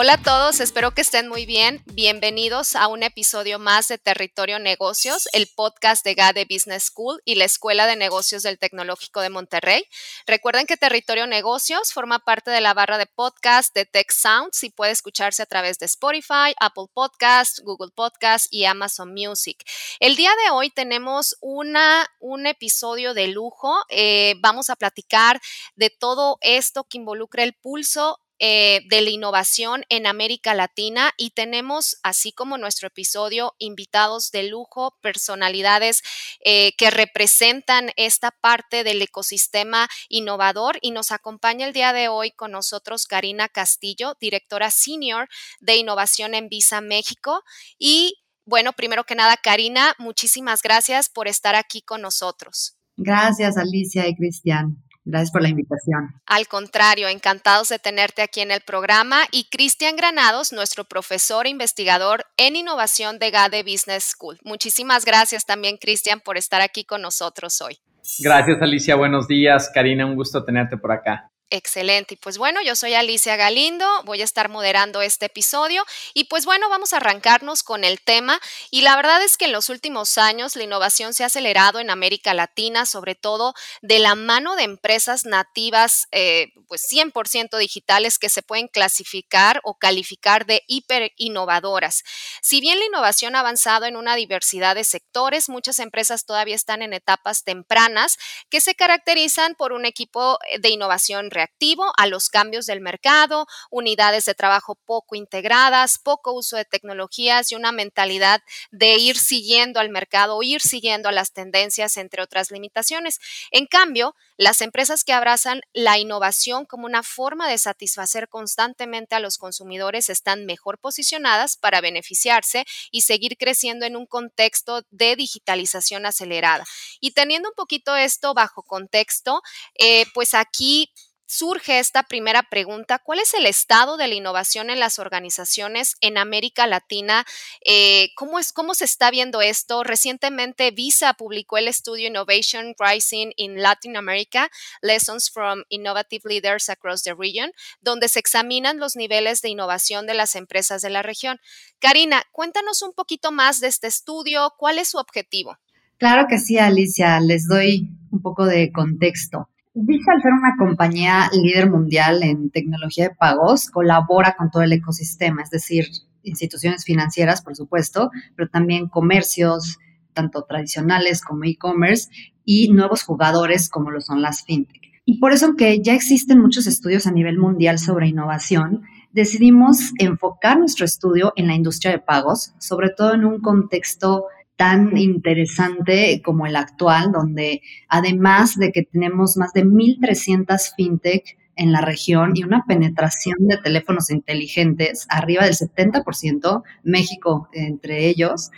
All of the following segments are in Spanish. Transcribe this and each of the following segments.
Hola a todos, espero que estén muy bien. Bienvenidos a un episodio más de Territorio Negocios, el podcast de GADE Business School y la Escuela de Negocios del Tecnológico de Monterrey. Recuerden que Territorio Negocios forma parte de la barra de podcast de Tech Sounds y puede escucharse a través de Spotify, Apple Podcasts, Google Podcasts y Amazon Music. El día de hoy tenemos una, un episodio de lujo. Eh, vamos a platicar de todo esto que involucra el pulso eh, de la innovación en América Latina y tenemos, así como nuestro episodio, invitados de lujo, personalidades eh, que representan esta parte del ecosistema innovador y nos acompaña el día de hoy con nosotros Karina Castillo, directora senior de innovación en Visa México y bueno, primero que nada, Karina, muchísimas gracias por estar aquí con nosotros. Gracias, Alicia y Cristian. Gracias por la invitación. Al contrario, encantados de tenerte aquí en el programa. Y Cristian Granados, nuestro profesor e investigador en innovación de GADE Business School. Muchísimas gracias también, Cristian, por estar aquí con nosotros hoy. Gracias, Alicia. Buenos días. Karina, un gusto tenerte por acá. Excelente. Y pues bueno, yo soy Alicia Galindo, voy a estar moderando este episodio y pues bueno, vamos a arrancarnos con el tema. Y la verdad es que en los últimos años la innovación se ha acelerado en América Latina, sobre todo de la mano de empresas nativas, eh, pues 100% digitales que se pueden clasificar o calificar de hiper innovadoras. Si bien la innovación ha avanzado en una diversidad de sectores, muchas empresas todavía están en etapas tempranas que se caracterizan por un equipo de innovación reactivo a los cambios del mercado, unidades de trabajo poco integradas, poco uso de tecnologías y una mentalidad de ir siguiendo al mercado o ir siguiendo a las tendencias, entre otras limitaciones. En cambio, las empresas que abrazan la innovación como una forma de satisfacer constantemente a los consumidores están mejor posicionadas para beneficiarse y seguir creciendo en un contexto de digitalización acelerada. Y teniendo un poquito esto bajo contexto, eh, pues aquí surge esta primera pregunta, ¿cuál es el estado de la innovación en las organizaciones en América Latina? Eh, ¿cómo, es, ¿Cómo se está viendo esto? Recientemente Visa publicó el estudio Innovation Rising in Latin America, Lessons from Innovative Leaders Across the Region, donde se examinan los niveles de innovación de las empresas de la región. Karina, cuéntanos un poquito más de este estudio, ¿cuál es su objetivo? Claro que sí, Alicia, les doy un poco de contexto. Visa, al ser una compañía líder mundial en tecnología de pagos, colabora con todo el ecosistema, es decir, instituciones financieras, por supuesto, pero también comercios, tanto tradicionales como e-commerce, y nuevos jugadores como lo son las fintech. Y por eso, aunque ya existen muchos estudios a nivel mundial sobre innovación, decidimos enfocar nuestro estudio en la industria de pagos, sobre todo en un contexto tan interesante como el actual, donde además de que tenemos más de 1.300 fintech en la región y una penetración de teléfonos inteligentes arriba del 70%, México entre ellos,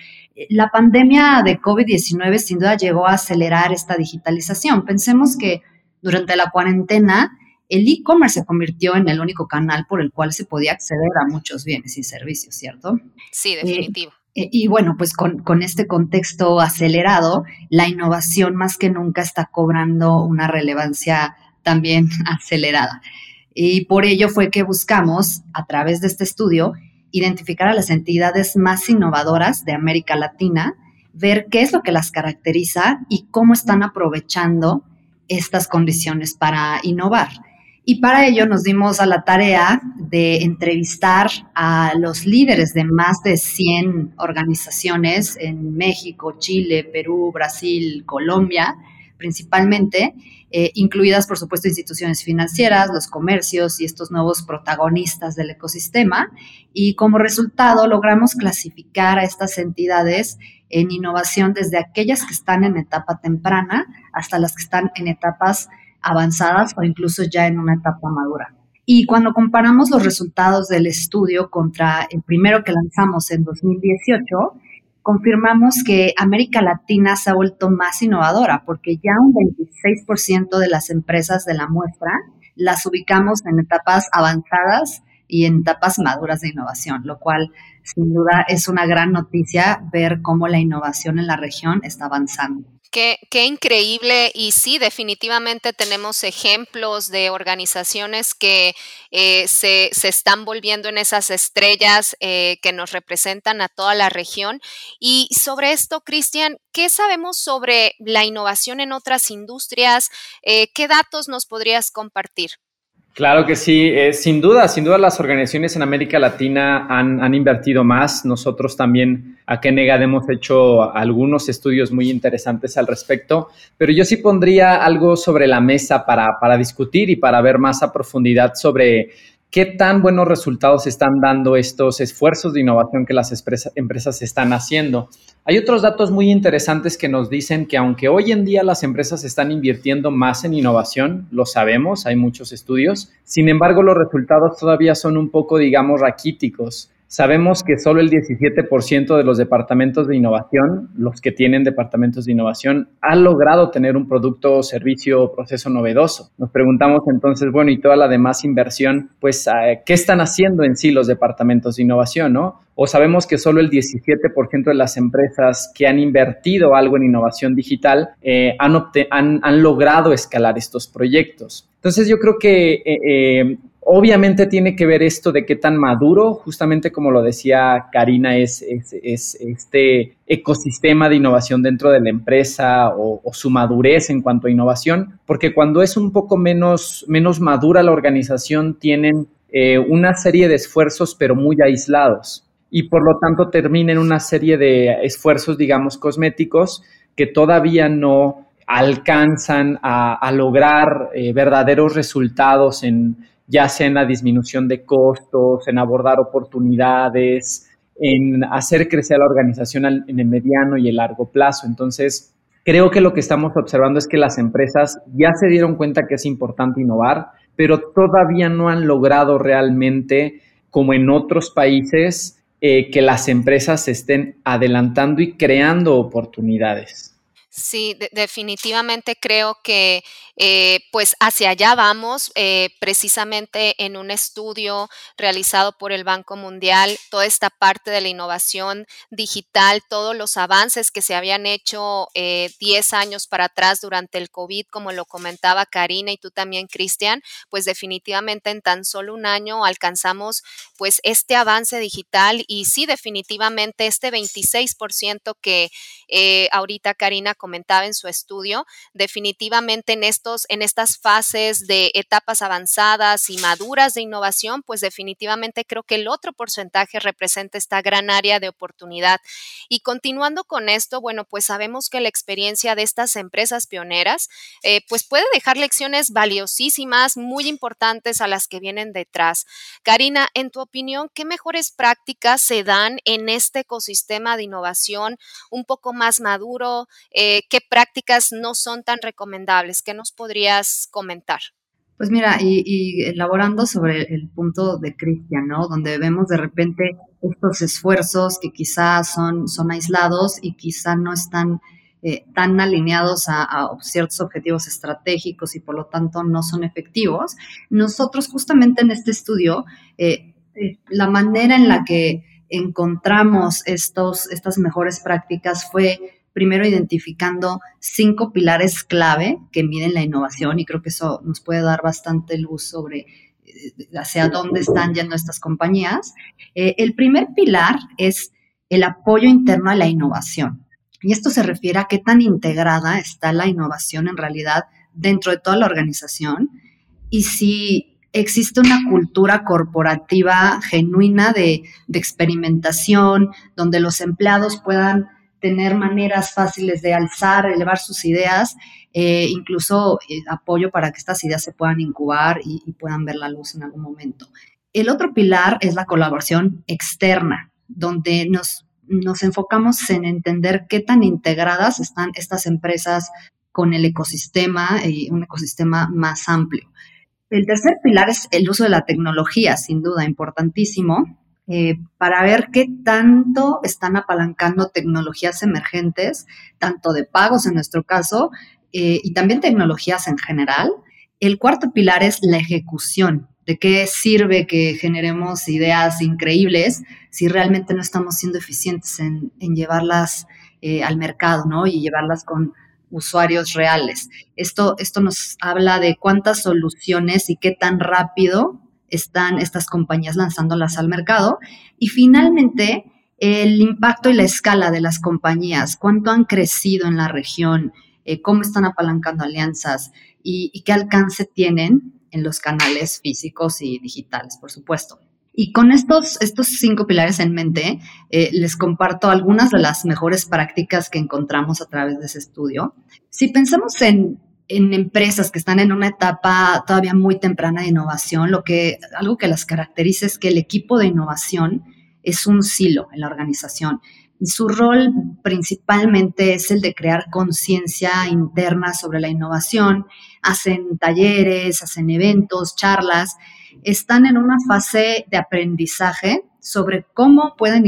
la pandemia de COVID-19 sin duda llegó a acelerar esta digitalización. Pensemos que durante la cuarentena el e-commerce se convirtió en el único canal por el cual se podía acceder a muchos bienes y servicios, ¿cierto? Sí, definitivo. Eh, y bueno, pues con, este contexto acelerado, la innovación más que nunca está cobrando una relevancia también acelerada. Y por ello fue que buscamos, a través de este estudio, identificar a las entidades más innovadoras de América Latina, ver qué es lo que las caracteriza y cómo están aprovechando estas condiciones para innovar. Y para ello nos dimos a la tarea de entrevistar a los líderes de más de 100 organizaciones en México, Chile, Perú, Brasil, Colombia, principalmente, eh, incluidas, por supuesto, instituciones financieras, los comercios y estos nuevos protagonistas del ecosistema. Y como resultado logramos clasificar a estas entidades en innovación desde aquellas que están en etapa temprana hasta las que están en etapas avanzadas o incluso ya en una etapa madura. Y cuando comparamos los resultados del estudio contra el primero que lanzamos en 2018, confirmamos que América Latina se ha vuelto más innovadora porque ya un 26% de las empresas de la muestra las ubicamos en etapas avanzadas y en etapas maduras de innovación, lo cual sin duda es una gran noticia ver cómo la innovación en la región está avanzando. Qué, increíble y sí, definitivamente tenemos ejemplos de organizaciones que eh, se, están volviendo en esas estrellas eh, que nos representan a toda la región. Y sobre esto, Cristian, ¿qué sabemos sobre la innovación en otras industrias? Eh, ¿Qué datos nos podrías compartir? Claro que sí, eh, sin duda, sin duda las organizaciones en América Latina han, invertido más. Nosotros también a Kenegad hemos hecho algunos estudios muy interesantes al respecto, pero yo sí pondría algo sobre la mesa para, para discutir y para ver más a profundidad sobre ¿Qué tan buenos resultados están dando estos esfuerzos de innovación que las empresas están haciendo? Hay otros datos muy interesantes que nos dicen que aunque hoy en día las empresas están invirtiendo más en innovación, lo sabemos, hay muchos estudios, sin embargo los resultados todavía son un poco, digamos, raquíticos. Sabemos que solo el 17% de los departamentos de innovación, los que tienen departamentos de innovación, han logrado tener un producto, servicio o proceso novedoso. Nos preguntamos entonces, bueno, y toda la demás inversión, pues, eh, ¿qué están haciendo en sí los departamentos de innovación, no? O sabemos que solo el 17% de las empresas que han invertido algo en innovación digital eh, han, logrado escalar estos proyectos. Entonces yo creo que eh, Obviamente tiene que ver esto de qué tan maduro, justamente como lo decía Karina, es, este ecosistema de innovación dentro de la empresa o, su madurez en cuanto a innovación, porque cuando es un poco menos, menos madura la organización, tienen eh, una serie de esfuerzos pero muy aislados y por lo tanto termina en una serie de esfuerzos, digamos, cosméticos que todavía no alcanzan a, lograr eh, verdaderos resultados en, ya sea en la disminución de costos, en abordar oportunidades, en hacer crecer la organización en el mediano y el largo plazo. Entonces, creo que lo que estamos observando es que las empresas ya se dieron cuenta que es importante innovar, pero todavía no han logrado realmente, como en otros países, eh, que las empresas estén adelantando y creando oportunidades. Sí, definitivamente creo que eh, pues hacia allá vamos, eh, precisamente en un estudio realizado por el Banco Mundial, toda esta parte de la innovación digital, todos los avances que se habían hecho 10 eh, años para atrás durante el COVID, como lo comentaba Karina y tú también, Cristian, pues definitivamente en tan solo un año alcanzamos pues este avance digital y sí, definitivamente este 26% que ahorita Karina comentaba en su estudio, definitivamente en estos, en estas fases de etapas avanzadas y maduras de innovación, pues definitivamente creo que el otro porcentaje representa esta gran área de oportunidad. Y continuando con esto, bueno, pues sabemos que la experiencia de estas empresas pioneras, eh, pues puede dejar lecciones valiosísimas, muy importantes a las que vienen detrás. Karina, en tu opinión, ¿qué mejores prácticas se dan en este ecosistema de innovación un poco más maduro? Eh, eh, qué prácticas no son tan recomendables. ¿Qué nos podrías comentar? Pues mira, y, elaborando sobre el punto de Cristian, ¿no? Donde vemos de repente estos esfuerzos que quizás son, son aislados y quizá no están eh, tan alineados a, ciertos objetivos estratégicos y por lo tanto no son efectivos. Nosotros justamente en este estudio, eh, la manera en la que encontramos estos, estas mejores prácticas fue primero identificando cinco pilares clave que miden la innovación y creo que eso nos puede dar bastante luz sobre eh, hacia dónde están yendo estas compañías. Eh, el primer pilar es el apoyo interno a la innovación. Y esto se refiere a qué tan integrada está la innovación en realidad dentro de toda la organización y si existe una cultura corporativa genuina de, de experimentación, donde los empleados puedan tener maneras fáciles de alzar, elevar sus ideas, eh, incluso eh, apoyo para que estas ideas se puedan incubar y, puedan ver la luz en algún momento. El otro pilar es la colaboración externa, donde nos nos enfocamos en entender qué tan integradas están estas empresas con el ecosistema y un ecosistema más amplio. El tercer pilar es el uso de la tecnología, sin duda, importantísimo, eh, para ver qué tanto están apalancando tecnologías emergentes, tanto de pagos en nuestro caso, eh, y también tecnologías en general. El cuarto pilar es la ejecución. ¿De qué sirve que generemos ideas increíbles si realmente no estamos siendo eficientes en, llevarlas eh, al mercado, ¿no? Y llevarlas con usuarios reales. Esto, esto nos habla de cuántas soluciones y qué tan rápido están estas compañías lanzándolas al mercado. Y finalmente, el impacto y la escala de las compañías, cuánto han crecido en la región, eh, cómo están apalancando alianzas y, qué alcance tienen en los canales físicos y digitales, por supuesto. Y con estos, estos cinco pilares en mente, eh, les comparto algunas de las mejores prácticas que encontramos a través de ese estudio. Si pensamos en en empresas que están en una etapa todavía muy temprana de innovación, lo que, algo que las caracteriza es que el equipo de innovación es un silo en la organización. Y su rol principalmente es el de crear conciencia interna sobre la innovación. Hacen talleres, hacen eventos, charlas. Están en una fase de aprendizaje sobre cómo pueden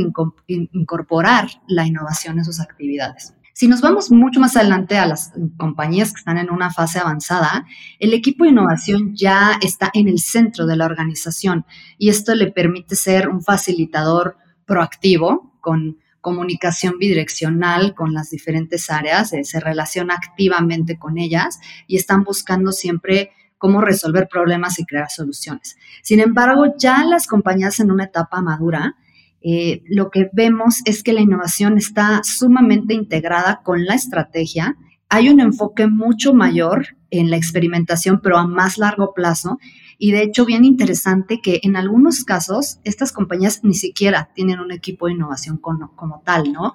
incorporar la innovación en sus actividades. Si nos vamos mucho más adelante a las compañías que están en una fase avanzada, el equipo de innovación ya está en el centro de la organización y esto le permite ser un facilitador proactivo con comunicación bidireccional con las diferentes áreas, eh, se relaciona activamente con ellas y están buscando siempre cómo resolver problemas y crear soluciones. Sin embargo, ya las compañías en una etapa madura eh, lo que vemos es que la innovación está sumamente integrada con la estrategia. Hay un enfoque mucho mayor en la experimentación, pero a más largo plazo. Y de hecho, bien interesante que en algunos casos estas compañías ni siquiera tienen un equipo de innovación como, tal, ¿no?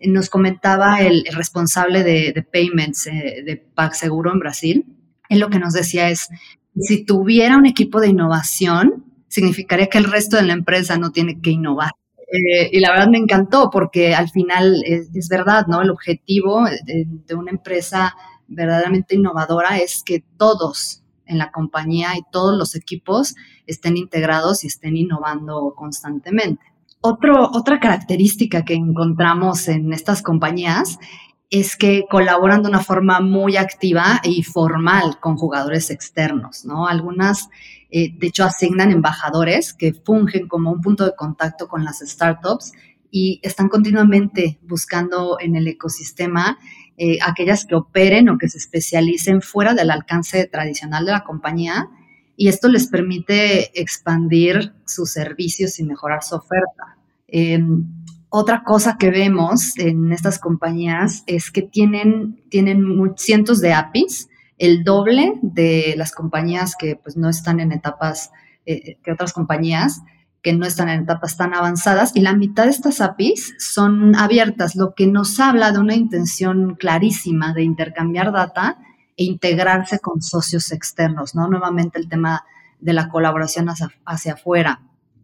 Nos comentaba el, responsable de, payments eh, de PagSeguro en Brasil. Él lo que nos decía es, si tuviera un equipo de innovación, significaría que el resto de la empresa no tiene que innovar. Eh, y la verdad me encantó porque al final es, verdad, ¿no? El objetivo de, una empresa verdaderamente innovadora es que todos en la compañía y todos los equipos estén integrados y estén innovando constantemente. Otro, otra característica que encontramos en estas compañías es que colaboran de una forma muy activa y formal con jugadores externos, ¿no? Algunas, eh, de hecho, asignan embajadores que fungen como un punto de contacto con las startups y están continuamente buscando en el ecosistema eh, aquellas que operen o que se especialicen fuera del alcance tradicional de la compañía y esto les permite expandir sus servicios y mejorar su oferta. Em, otra cosa que vemos en estas compañías es que tienen, tienen cientos de APIs, el doble de las compañías que pues, no están en etapas, eh, eh, que otras compañías que no están en etapas tan avanzadas, y la mitad de estas APIs son abiertas, lo que nos habla de una intención clarísima de intercambiar data e integrarse con socios externos, ¿no? Nuevamente el tema de la colaboración hacia, hacia afuera.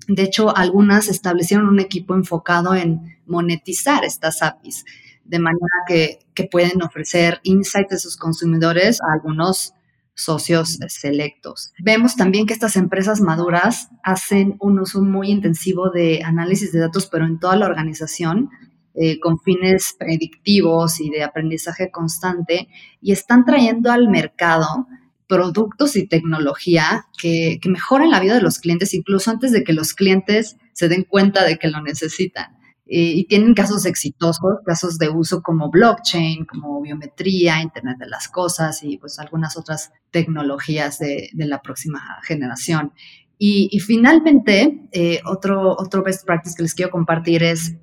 De hecho, algunas establecieron un equipo enfocado en monetizar estas APIs, de manera que, pueden ofrecer insights de sus consumidores a algunos socios selectos. Vemos también que estas empresas maduras hacen un uso muy intensivo de análisis de datos, pero en toda la organización, eh, con fines predictivos y de aprendizaje constante, y están trayendo al mercado productos y tecnología que, mejoran la vida de los clientes incluso antes de que los clientes se den cuenta de que lo necesitan. y tienen casos exitosos, casos de uso como blockchain, como biometría, Internet de las Cosas y pues algunas otras tecnologías de, la próxima generación. Y, finalmente, eh, otro, otro best practice que les quiero compartir es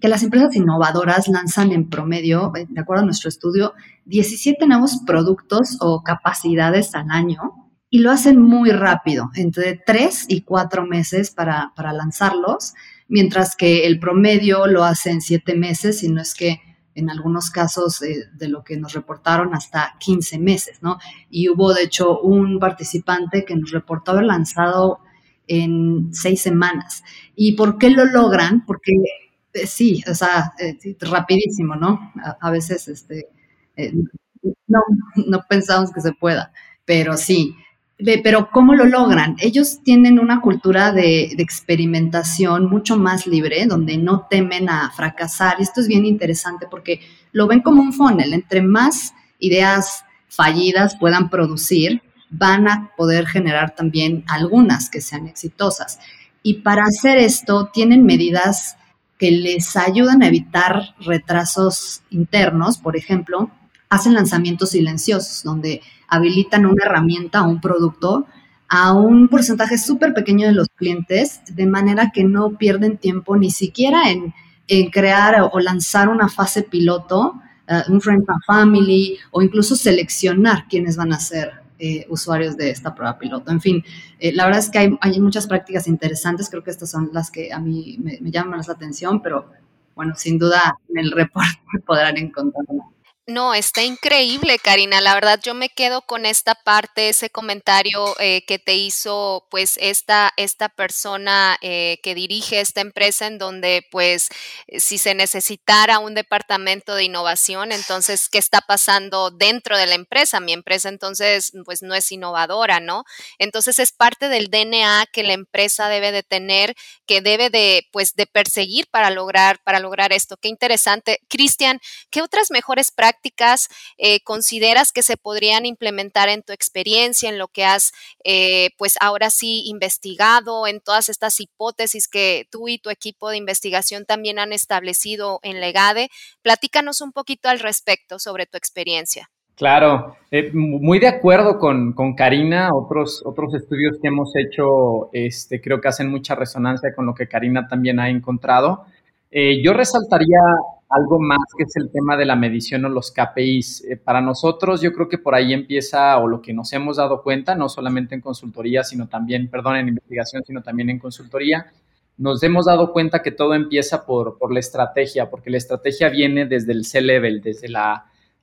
que las empresas innovadoras lanzan en promedio, de acuerdo a nuestro estudio, 17 nuevos productos o capacidades al año y lo hacen muy rápido, entre 3 y 4 meses para, lanzarlos, mientras que el promedio lo hace en 7 meses, y no es que en algunos casos de lo que nos reportaron hasta 15 meses, ¿no? Y hubo de hecho un participante que nos reportó haber lanzado en 6 semanas. ¿Y por qué lo logran? Porque Eh, sí, o sea, eh, rapidísimo, ¿no? A, veces, este, eh, no, no pensamos que se pueda, pero sí. Pero ¿cómo lo logran? Ellos tienen una cultura de, de, experimentación mucho más libre, donde no temen a fracasar. Esto es bien interesante porque lo ven como un funnel. Entre más ideas fallidas puedan producir, van a poder generar también algunas que sean exitosas. Y para hacer esto tienen medidas que les ayudan a evitar retrasos internos, por ejemplo, hacen lanzamientos silenciosos, donde habilitan una herramienta o un producto a un porcentaje súper pequeño de los clientes, de manera que no pierden tiempo ni siquiera en, crear o lanzar una fase piloto, eh, un Friends and Family, o incluso seleccionar quiénes van a ser eh, usuarios de esta prueba piloto. En fin, eh, la verdad es que hay, muchas prácticas interesantes, creo que estas son las que a mí me, me llaman más la atención, pero bueno, sin duda en el reporte podrán encontrar no, está increíble, Karina. La verdad, yo me quedo con esta parte, ese comentario eh, que te hizo, pues, esta, esta persona eh, que dirige esta empresa, en donde, pues, eh, si se necesitara un departamento de innovación, entonces, ¿qué está pasando dentro de la empresa? Mi empresa, entonces, pues, no es innovadora, ¿no? Entonces, es parte del DNA que la empresa debe de tener, que debe de, pues, de perseguir para lograr, para lograr esto. Qué interesante. Cristian, ¿qué otras mejores prácticas prácticas eh, consideras que se podrían implementar en tu experiencia, en lo que has, eh, pues ahora sí, investigado, en todas estas hipótesis que tú y tu equipo de investigación también han establecido en Legade? Platícanos un poquito al respecto sobre tu experiencia. Claro, eh, muy de acuerdo con, con, Karina. Otros, otros estudios que hemos hecho este, creo que hacen mucha resonancia con lo que Karina también ha encontrado. Yo resaltaría algo más que es el tema de la medición o los KPIs. Eh, para nosotros yo creo que por ahí empieza o lo que nos hemos dado cuenta, no solamente en consultoría, sino también, perdón, en investigación, sino también en consultoría, nos hemos dado cuenta que todo empieza por, por la estrategia, porque la estrategia viene desde el C-level, desde,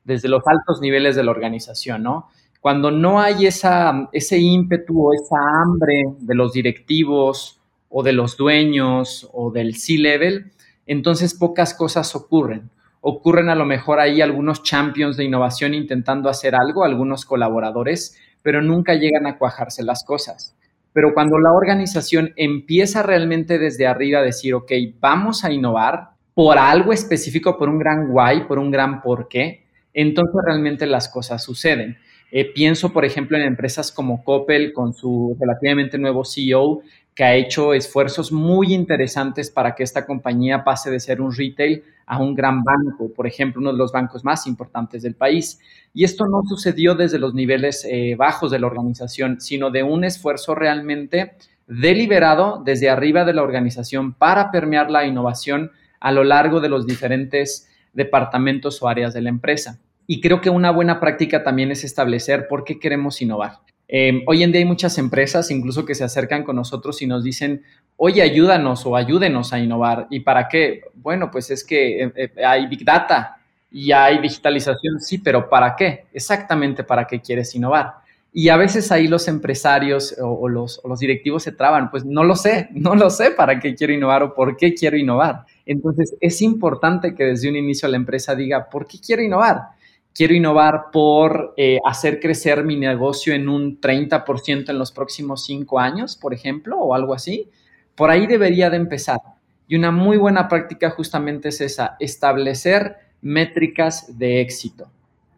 desde los altos niveles de la organización, ¿no? Cuando no hay ese ímpetu o esa hambre de los directivos o de los dueños o del C-level, entonces pocas cosas ocurren. Ocurren a lo mejor ahí algunos champions de innovación intentando hacer algo, algunos colaboradores, pero nunca llegan a cuajarse las cosas. Pero cuando la organización empieza realmente desde arriba a decir, ok, vamos a innovar por algo específico, por un gran why, por un gran por qué, entonces realmente las cosas suceden. Eh, pienso, por ejemplo, en empresas como Coppel con su relativamente nuevo CEO, que ha hecho esfuerzos muy interesantes para que esta compañía pase de ser un retail a un gran banco, por ejemplo, uno de los bancos más importantes del país. Y esto no sucedió desde los niveles eh, bajos de la organización, sino de un esfuerzo realmente deliberado desde arriba de la organización para permear la innovación a lo largo de los diferentes departamentos o áreas de la empresa. Y creo que una buena práctica también es establecer por qué queremos innovar. Em, hoy en día hay muchas empresas incluso que se acercan con nosotros y nos dicen, oye, ayúdanos o ayúdenos a innovar. ¿Y para qué? Bueno, pues es que eh, eh, hay Big Data y hay digitalización, sí, pero ¿para qué? Exactamente para qué quieres innovar. Y a veces ahí los empresarios o, los, los, directivos se traban, pues no lo sé, no lo sé para qué quiero innovar o por qué quiero innovar. Entonces es importante que desde un inicio la empresa diga, ¿por qué quiero innovar? Quiero innovar por eh, hacer crecer mi negocio en un 30% en los próximos cinco años, por ejemplo, o algo así. Por ahí debería de empezar. Y una muy buena práctica justamente es esa, establecer métricas de éxito.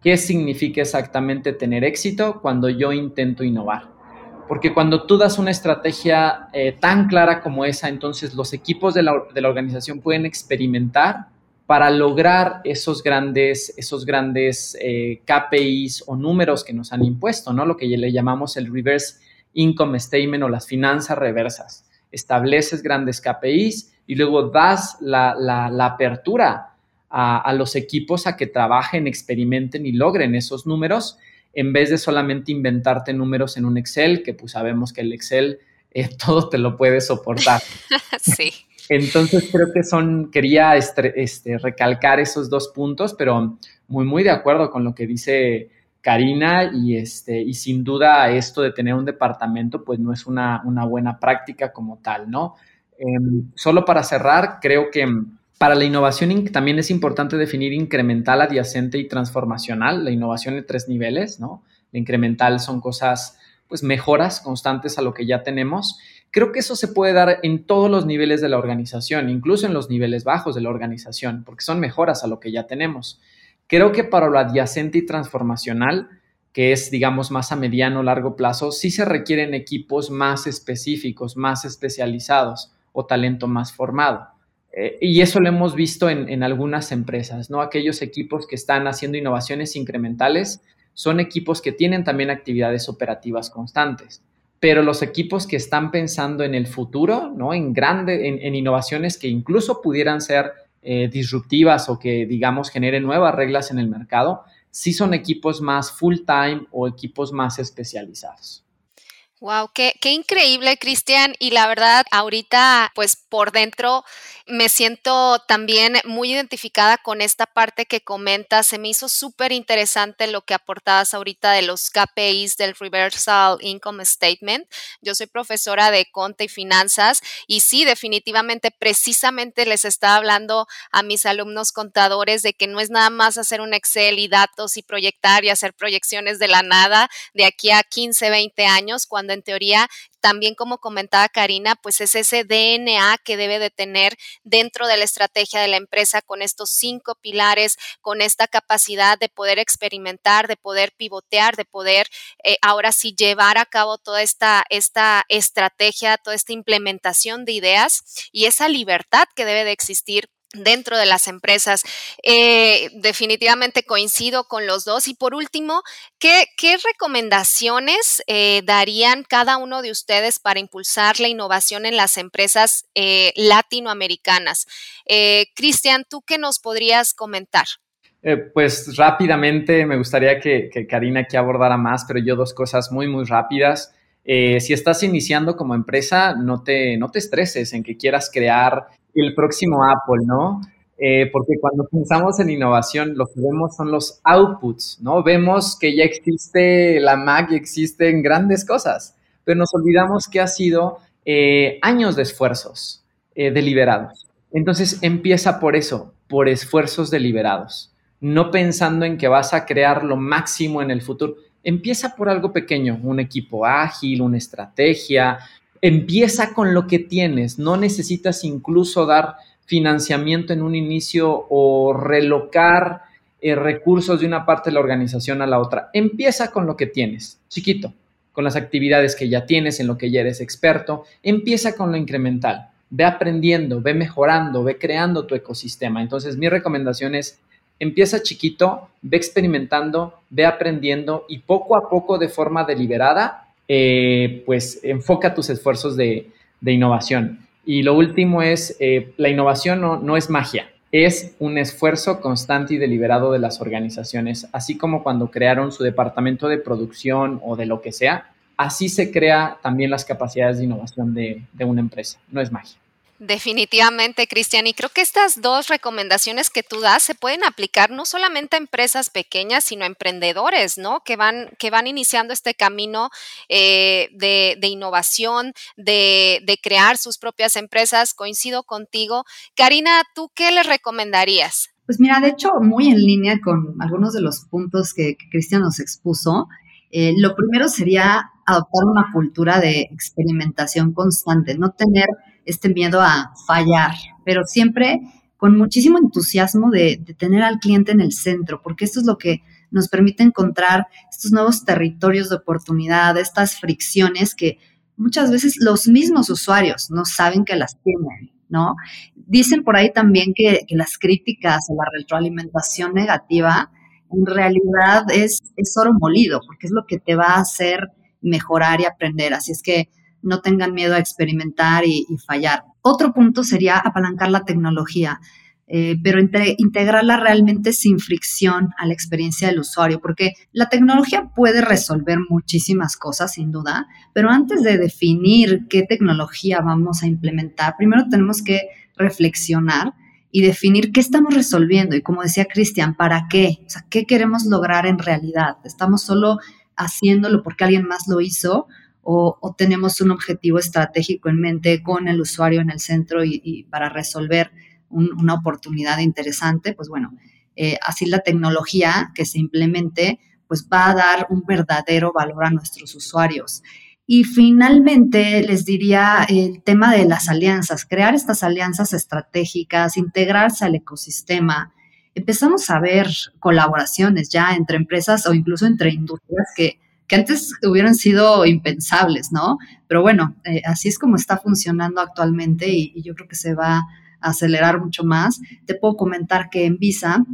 ¿Qué significa exactamente tener éxito cuando yo intento innovar? Porque cuando tú das una estrategia eh, tan clara como esa, entonces los equipos de la, de la organización pueden experimentar para lograr esos grandes, esos grandes eh, KPIs o números que nos han impuesto, ¿no? Lo que le llamamos el reverse income statement o las finanzas reversas. Estableces grandes KPIs y luego das la, apertura a, los equipos a que trabajen, experimenten y logren esos números en vez de solamente inventarte números en un Excel, que pues sabemos que el Excel eh, todo te lo puede soportar. sí. Entonces creo que son, quería este, recalcar esos dos puntos, pero muy, muy de acuerdo con lo que dice Karina y, este, y sin duda esto de tener un departamento pues no es una, buena práctica como tal, ¿no? Em, solo para cerrar, creo que Para la innovación también es importante definir incremental, adyacente y transformacional. La innovación de tres niveles, ¿no? La incremental son cosas, pues mejoras constantes a lo que ya tenemos. Creo que eso se puede dar en todos los niveles de la organización, incluso en los niveles bajos de la organización, porque son mejoras a lo que ya tenemos. Creo que para lo adyacente y transformacional, que es, digamos, más a mediano o largo plazo, sí se requieren equipos más específicos, más especializados o talento más formado. Eh, y eso lo hemos visto en, algunas empresas, ¿no? Aquellos equipos que están haciendo innovaciones incrementales son equipos que tienen también actividades operativas constantes. Pero los equipos que están pensando en el futuro, ¿no? En grande, en, innovaciones que incluso pudieran ser eh, disruptivas o que, digamos, generen nuevas reglas en el mercado, sí son equipos más full time o equipos más especializados. Wow, qué, qué increíble, Cristian. Y la verdad, ahorita, pues por dentro me siento también muy identificada con esta parte que comentas. Se me hizo súper interesante lo que aportabas ahorita de los KPIs del Reversal Income Statement. Yo soy profesora de Conte y Finanzas y sí, definitivamente, precisamente les estaba hablando a mis alumnos contadores de que no es nada más hacer un Excel y datos y proyectar y hacer proyecciones de la nada de aquí a 15, 20 años, cuando en teoría también como comentaba Karina, pues es ese DNA que debe de tener dentro de la estrategia de la empresa con estos cinco pilares, con esta capacidad de poder experimentar, de poder pivotear, de poder eh, ahora sí llevar a cabo toda esta, esta estrategia, toda esta implementación de ideas y esa libertad que debe de existir dentro de las empresas. Eh, definitivamente coincido con los dos. Y por último, ¿qué, recomendaciones eh, darían cada uno de ustedes para impulsar la innovación en las empresas eh, latinoamericanas? Cristian, ¿tú qué nos podrías comentar? pues rápidamente, me gustaría que, que, Karina aquí abordara más, pero yo dos cosas muy, muy rápidas. Si estás iniciando como empresa, no te, no te estreses en que quieras crear el próximo Apple, ¿no? Eh, porque cuando pensamos en innovación, lo que vemos son los outputs, ¿no? Vemos que ya existe la Mac y existen grandes cosas, pero nos olvidamos que ha sido eh, años de esfuerzos eh, deliberados. Entonces empieza por eso, por esfuerzos deliberados, no pensando en que vas a crear lo máximo en el futuro. Empieza por algo pequeño, un equipo ágil, una estrategia, empieza con lo que tienes, no necesitas incluso dar financiamiento en un inicio o relocar eh, recursos de una parte de la organización a la otra. Empieza con lo que tienes, chiquito, con las actividades que ya tienes, en lo que ya eres experto. Empieza con lo incremental. Ve aprendiendo, ve mejorando, ve creando tu ecosistema. Entonces, mi recomendación es, empieza chiquito, ve experimentando, ve aprendiendo y poco a poco de forma deliberada eh, pues enfoca tus esfuerzos de, innovación. Y lo último es, eh, la innovación no, es magia, es un esfuerzo constante y deliberado de las organizaciones, así como cuando crearon su departamento de producción o de lo que sea, así se crea también las capacidades de innovación de una empresa, no es magia. Definitivamente, Cristian. Y creo que estas dos recomendaciones que tú das se pueden aplicar no solamente a empresas pequeñas, sino a emprendedores, ¿no? Que van, que van iniciando este camino eh, de, innovación, de, de, crear sus propias empresas. Coincido contigo. Karina, ¿tú qué les recomendarías? Pues mira, de hecho, muy en línea con algunos de los puntos que, Cristian nos expuso. Eh, lo primero sería adoptar una cultura de experimentación constante, no tener este miedo a fallar, pero siempre con muchísimo entusiasmo de, tener al cliente en el centro, porque esto es lo que nos permite encontrar estos nuevos territorios de oportunidad, estas fricciones que muchas veces los mismos usuarios no saben que las tienen, ¿no? Dicen por ahí también que, las críticas o la retroalimentación negativa en realidad es, es oro molido, porque es lo que te va a hacer mejorar y aprender. Así es que no tengan miedo a experimentar y, fallar. Otro punto sería apalancar la tecnología, eh, pero integrarla realmente sin fricción a la experiencia del usuario, porque la tecnología puede resolver muchísimas cosas, sin duda, pero antes de definir qué tecnología vamos a implementar, primero tenemos que reflexionar y definir qué estamos resolviendo y como decía Cristian, ¿para qué? O sea, ¿qué queremos lograr en realidad? ¿Estamos solo haciéndolo porque alguien más lo hizo o, tenemos un objetivo estratégico en mente con el usuario en el centro y, para resolver una oportunidad interesante, pues bueno, eh, así la tecnología que se implemente, pues va a dar un verdadero valor a nuestros usuarios. Y finalmente les diría el tema de las alianzas, crear estas alianzas estratégicas, integrarse al ecosistema. Empezamos a ver colaboraciones ya entre empresas o incluso entre industrias que, antes hubieran sido impensables, ¿no? Pero bueno, eh, así es como está funcionando actualmente y, y yo creo que se va a acelerar mucho más. Te puedo comentar que en Visa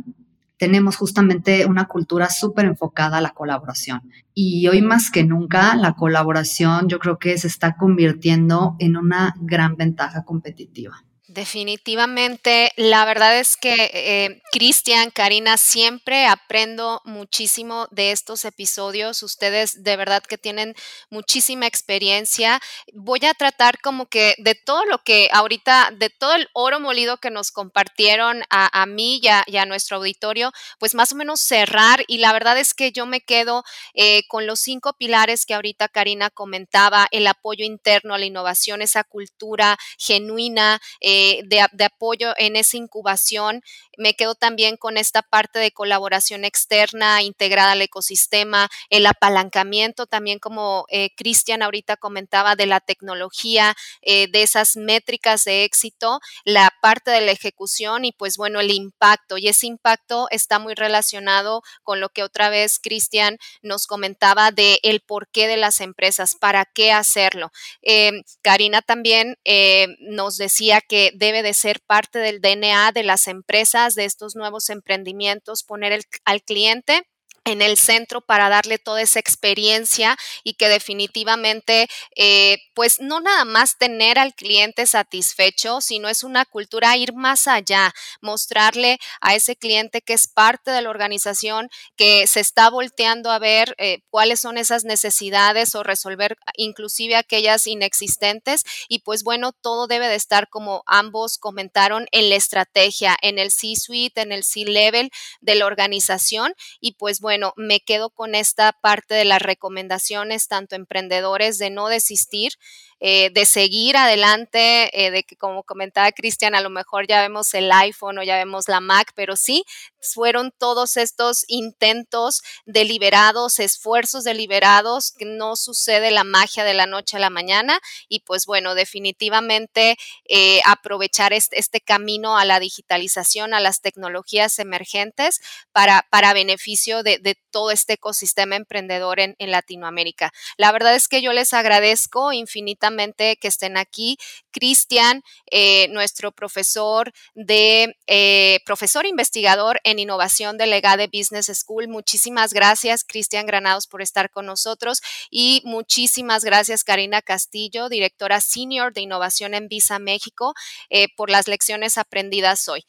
tenemos justamente una cultura súper enfocada a la colaboración. Y hoy más que nunca, la colaboración yo creo que se está convirtiendo en una gran ventaja competitiva. Definitivamente, la verdad es que eh, Cristian, Karina, siempre aprendo muchísimo de estos episodios. Ustedes de verdad que tienen muchísima experiencia. Voy a tratar como que de todo lo que ahorita, de todo el oro molido que nos compartieron a, mí y a, nuestro auditorio, pues más o menos cerrar. Y la verdad es que yo me quedo eh, con los cinco pilares que ahorita Karina comentaba, el apoyo interno a la innovación, esa cultura genuina. Eh, de, apoyo en esa incubación. Me quedo también con esta parte de colaboración externa integrada al ecosistema, el apalancamiento también como eh, Cristian ahorita comentaba de la tecnología, eh, de esas métricas de éxito, la parte de la ejecución y pues bueno, el impacto. Y ese impacto está muy relacionado con lo que otra vez Cristian nos comentaba de el porqué de las empresas, para qué hacerlo. Em, Karina también eh, nos decía que debe de ser parte del DNA de las empresas, de estos nuevos emprendimientos, poner al cliente en el centro para darle toda esa experiencia y que definitivamente, eh, pues no nada más tener al cliente satisfecho, sino es una cultura ir más allá, mostrarle a ese cliente que es parte de la organización, que se está volteando a ver eh, cuáles son esas necesidades o resolver inclusive aquellas inexistentes. Y pues bueno, todo debe de estar como ambos comentaron en la estrategia, en el C-suite, en el C-level de la organización. Y pues bueno, bueno, me quedo con esta parte de las recomendaciones, tanto emprendedores, de no desistir, eh, de seguir adelante, eh, de que como comentaba Cristian, a lo mejor ya vemos el iPhone o ya vemos la Mac, pero sí, fueron todos estos intentos deliberados, esfuerzos deliberados, que no sucede la magia de la noche a la mañana y pues bueno, definitivamente eh, aprovechar este, este, camino a la digitalización, a las tecnologías emergentes para, para beneficio de, todo este ecosistema emprendedor en, en Latinoamérica. La verdad es que yo les agradezco infinitamente que estén aquí. Cristian, eh, nuestro profesor de eh, profesor investigador en innovación delegada de Business School. Muchísimas gracias, Cristian Granados, por estar con nosotros. Y muchísimas gracias, Karina Castillo, directora senior de innovación en Visa México, eh, por las lecciones aprendidas hoy.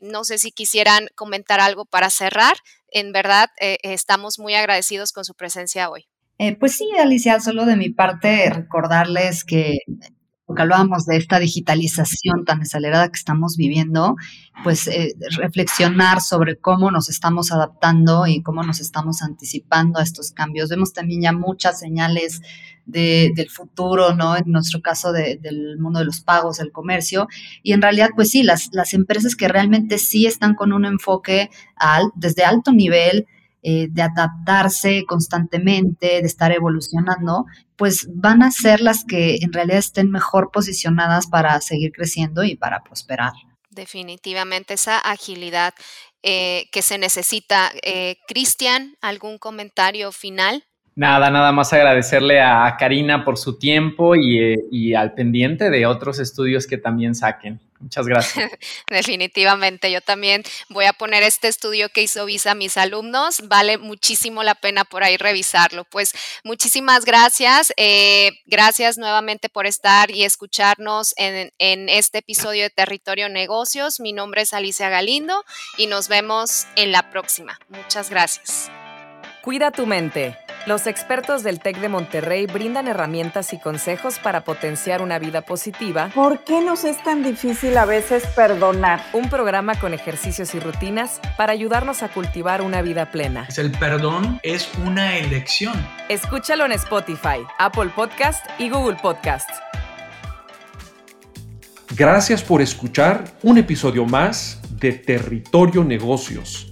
no sé si quisieran comentar algo para cerrar. En verdad, estamos muy agradecidos con su presencia hoy. Eh, pues sí, Alicia, solo de mi parte recordarles que porque hablábamos de esta digitalización tan acelerada que estamos viviendo, pues eh, reflexionar sobre cómo nos estamos adaptando y cómo nos estamos anticipando a estos cambios. Vemos también ya muchas señales del futuro, ¿no? En nuestro caso del mundo de los pagos, el comercio. Y en realidad, pues sí, las, las empresas que realmente sí están con un enfoque al, desde alto nivel, eh, de adaptarse constantemente, de estar evolucionando, pues van a ser las que en realidad estén mejor posicionadas para seguir creciendo y para prosperar. Definitivamente esa agilidad eh, que se necesita. Eh, Cristian, ¿algún comentario final? Nada, nada más agradecerle a Karina por su tiempo y, y al pendiente de otros estudios que también saquen. Muchas gracias. Definitivamente, yo también voy a poner este estudio que hizo Visa a mis alumnos. Vale muchísimo la pena por ahí revisarlo. Pues muchísimas gracias. Eh, gracias nuevamente por estar y escucharnos en, en este episodio de Territorio Negocios. Mi nombre es Alicia Galindo y nos vemos en la próxima. Muchas gracias. Cuida tu mente. Los expertos del TEC de Monterrey brindan herramientas y consejos para potenciar una vida positiva. ¿Por qué nos es tan difícil a veces perdonar? Un programa con ejercicios y rutinas para ayudarnos a cultivar una vida plena. El perdón es una elección. Escúchalo en Spotify, Apple Podcast y Google Podcast. Gracias por escuchar un episodio más de Territorio Negocios.